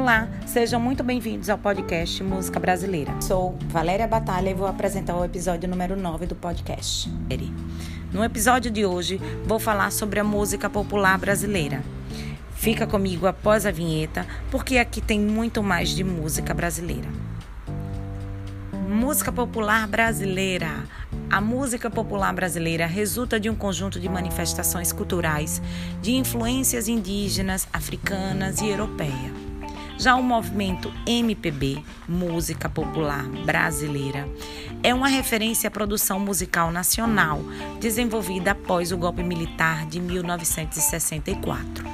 Olá, sejam muito bem-vindos ao podcast Música Brasileira. Sou Valéria Batalha e vou apresentar o episódio número 9 do podcast. No episódio de hoje, vou falar sobre a música popular brasileira. Fica comigo após a vinheta, porque aqui tem muito mais de música brasileira. Música popular brasileira. A música popular brasileira resulta de um conjunto de manifestações culturais de influências indígenas, africanas e europeias. Já o movimento MPB, Música Popular Brasileira, é uma referência à produção musical nacional desenvolvida após o golpe militar de 1964.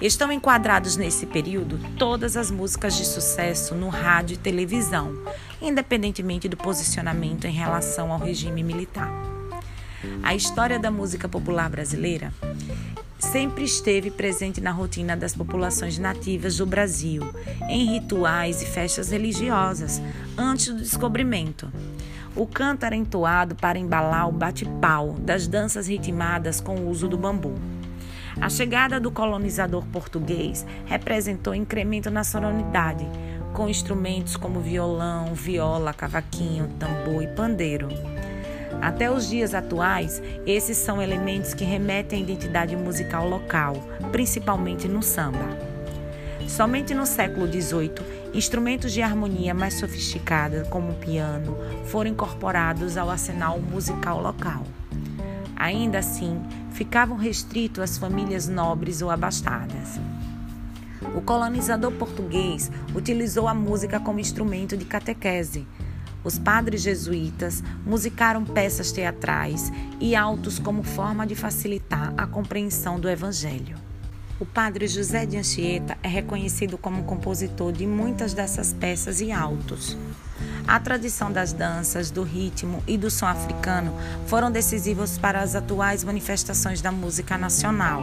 Estão enquadrados nesse período todas as músicas de sucesso no rádio e televisão, independentemente do posicionamento em relação ao regime militar. A história da música popular brasileira sempre esteve presente na rotina das populações nativas do Brasil, em rituais e festas religiosas, antes do descobrimento. O canto era entoado para embalar o bate-pau das danças ritmadas com o uso do bambu. A chegada do colonizador português representou incremento na sonoridade, com instrumentos como violão, viola, cavaquinho, tambor e pandeiro. Até os dias atuais, esses são elementos que remetem à identidade musical local, principalmente no samba. Somente no século XVIII, instrumentos de harmonia mais sofisticada, como o piano, foram incorporados ao arsenal musical local. Ainda assim, ficavam restritos às famílias nobres ou abastadas. O colonizador português utilizou a música como instrumento de catequese, os padres jesuítas musicaram peças teatrais e autos como forma de facilitar a compreensão do Evangelho. O padre José de Anchieta é reconhecido como compositor de muitas dessas peças e autos. A tradição das danças, do ritmo e do som africano foram decisivos para as atuais manifestações da música nacional.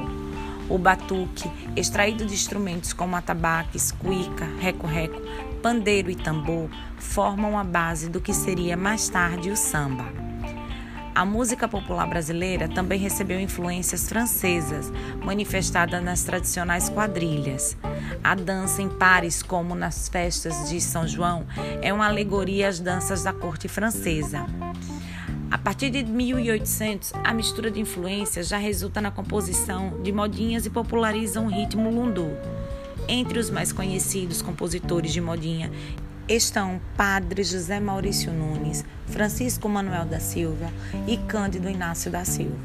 O batuque, extraído de instrumentos como atabaques, cuíca, reco-reco, pandeiro e tambor, formam a base do que seria mais tarde o samba. A música popular brasileira também recebeu influências francesas, manifestadas nas tradicionais quadrilhas. A dança em pares, como nas festas de São João, é uma alegoria às danças da corte francesa. A partir de 1800, a mistura de influências já resulta na composição de modinhas e populariza o ritmo lundu. Entre os mais conhecidos compositores de modinha estão Padre José Maurício Nunes, Francisco Manuel da Silva e Cândido Inácio da Silva.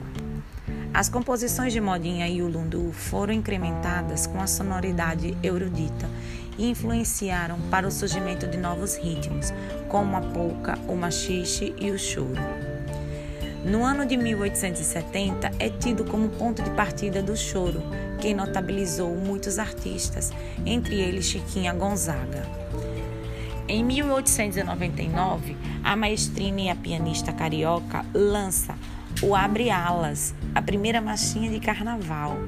As composições de modinha e o lundu foram incrementadas com a sonoridade erudita e influenciaram para o surgimento de novos ritmos, como a polca, o machixe e o choro. No ano de 1870 é tido como ponto de partida do choro, que notabilizou muitos artistas, entre eles Chiquinha Gonzaga. Em 1899, a maestrina e a pianista carioca lança o Abre Alas, a primeira marchinha de carnaval.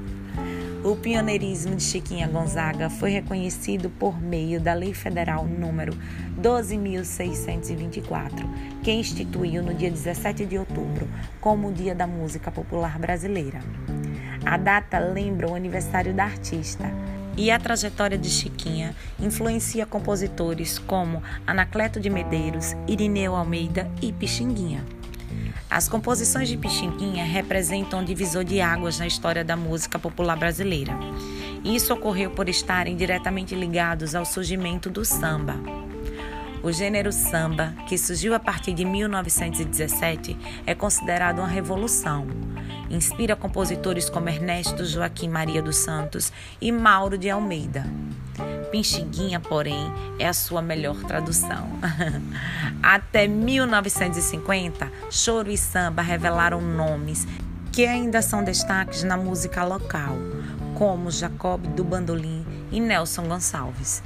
O pioneirismo de Chiquinha Gonzaga foi reconhecido por meio da Lei Federal número 12.624, que instituiu no dia 17 de outubro como o Dia da Música Popular Brasileira. A data lembra o aniversário da artista e a trajetória de Chiquinha influencia compositores como Anacleto de Medeiros, Irineu Almeida e Pixinguinha. As composições de Pixinguinha representam um divisor de águas na história da música popular brasileira. Isso ocorreu por estarem diretamente ligados ao surgimento do samba. O gênero samba, que surgiu a partir de 1917, é considerado uma revolução. Inspira compositores como Ernesto Joaquim Maria dos Santos e Mauro de Almeida. Pinchiguinha, porém, é a sua melhor tradução. Até 1950, choro e samba revelaram nomes que ainda são destaques na música local, como Jacob do Bandolim e Nelson Gonçalves.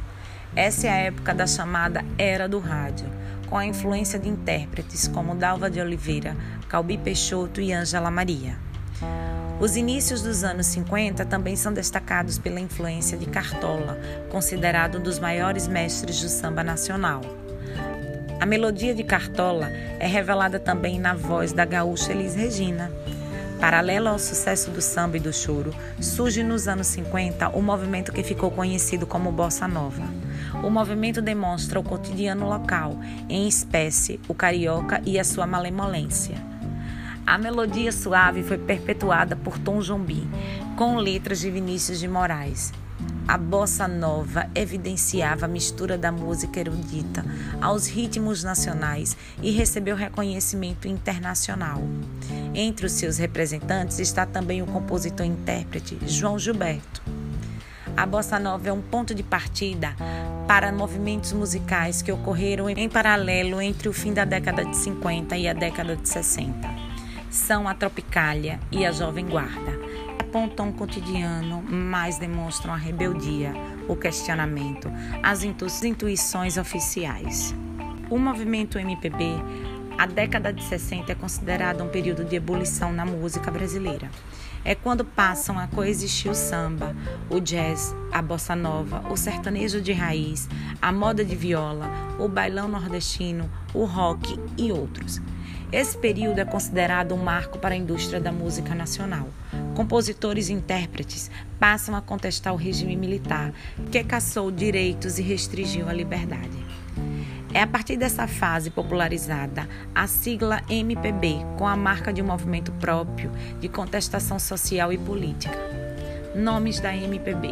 Essa é a época da chamada Era do Rádio, com a influência de intérpretes como Dalva de Oliveira, Calbi Peixoto e Ângela Maria. Os inícios dos anos 50 também são destacados pela influência de Cartola, considerado um dos maiores mestres do samba nacional. A melodia de Cartola é revelada também na voz da gaúcha Elis Regina. Paralelo ao sucesso do samba e do choro, surge nos anos 50 o movimento que ficou conhecido como Bossa Nova. O movimento demonstra o cotidiano local, em espécie, o carioca e a sua malemolência. A melodia suave foi perpetuada por Tom Jobim, com letras de Vinícius de Moraes. A bossa nova evidenciava a mistura da música erudita aos ritmos nacionais e recebeu reconhecimento internacional. Entre os seus representantes está também o compositor e intérprete João Gilberto. A bossa nova é um ponto de partida para movimentos musicais que ocorreram em paralelo entre o fim da década de 50 e a década de 60. São a Tropicália e a Jovem Guarda apontam o cotidiano, mas demonstram a rebeldia, o questionamento, as intuições oficiais. O movimento MPB, a década de 60 é considerada um período de ebulição na música brasileira. É quando passam a coexistir o samba, o jazz, a bossa nova, o sertanejo de raiz, a moda de viola, o bailão nordestino, o rock e outros. Esse período é considerado um marco para a indústria da música nacional. Compositores e intérpretes passam a contestar o regime militar, que caçou direitos e restringiu a liberdade. É a partir dessa fase popularizada a sigla MPB, com a marca de um movimento próprio de contestação social e política. Nomes da MPB: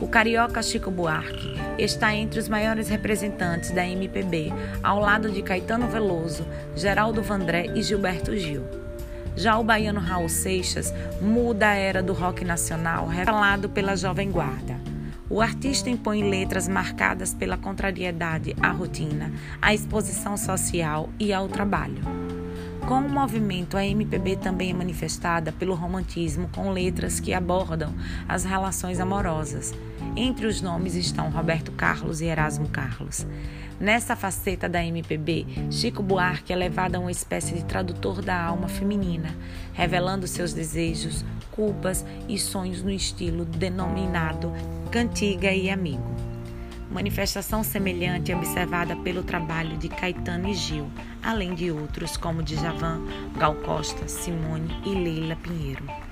O carioca Chico Buarque está entre os maiores representantes da MPB, ao lado de Caetano Veloso, Geraldo Vandré e Gilberto Gil. Já o baiano Raul Seixas muda a era do rock nacional, revelado pela Jovem Guarda. O artista impõe letras marcadas pela contrariedade à rotina, à exposição social e ao trabalho. Com o movimento, a MPB também é manifestada pelo romantismo, com letras que abordam as relações amorosas. Entre os nomes estão Roberto Carlos e Erasmo Carlos. Nessa faceta da MPB, Chico Buarque é levado a uma espécie de tradutor da alma feminina, revelando seus desejos, culpas e sonhos no estilo denominado cantiga e amigo. Manifestação semelhante é observada pelo trabalho de Caetano e Gil, além de outros como Djavan, Gal Costa, Simone e Leila Pinheiro.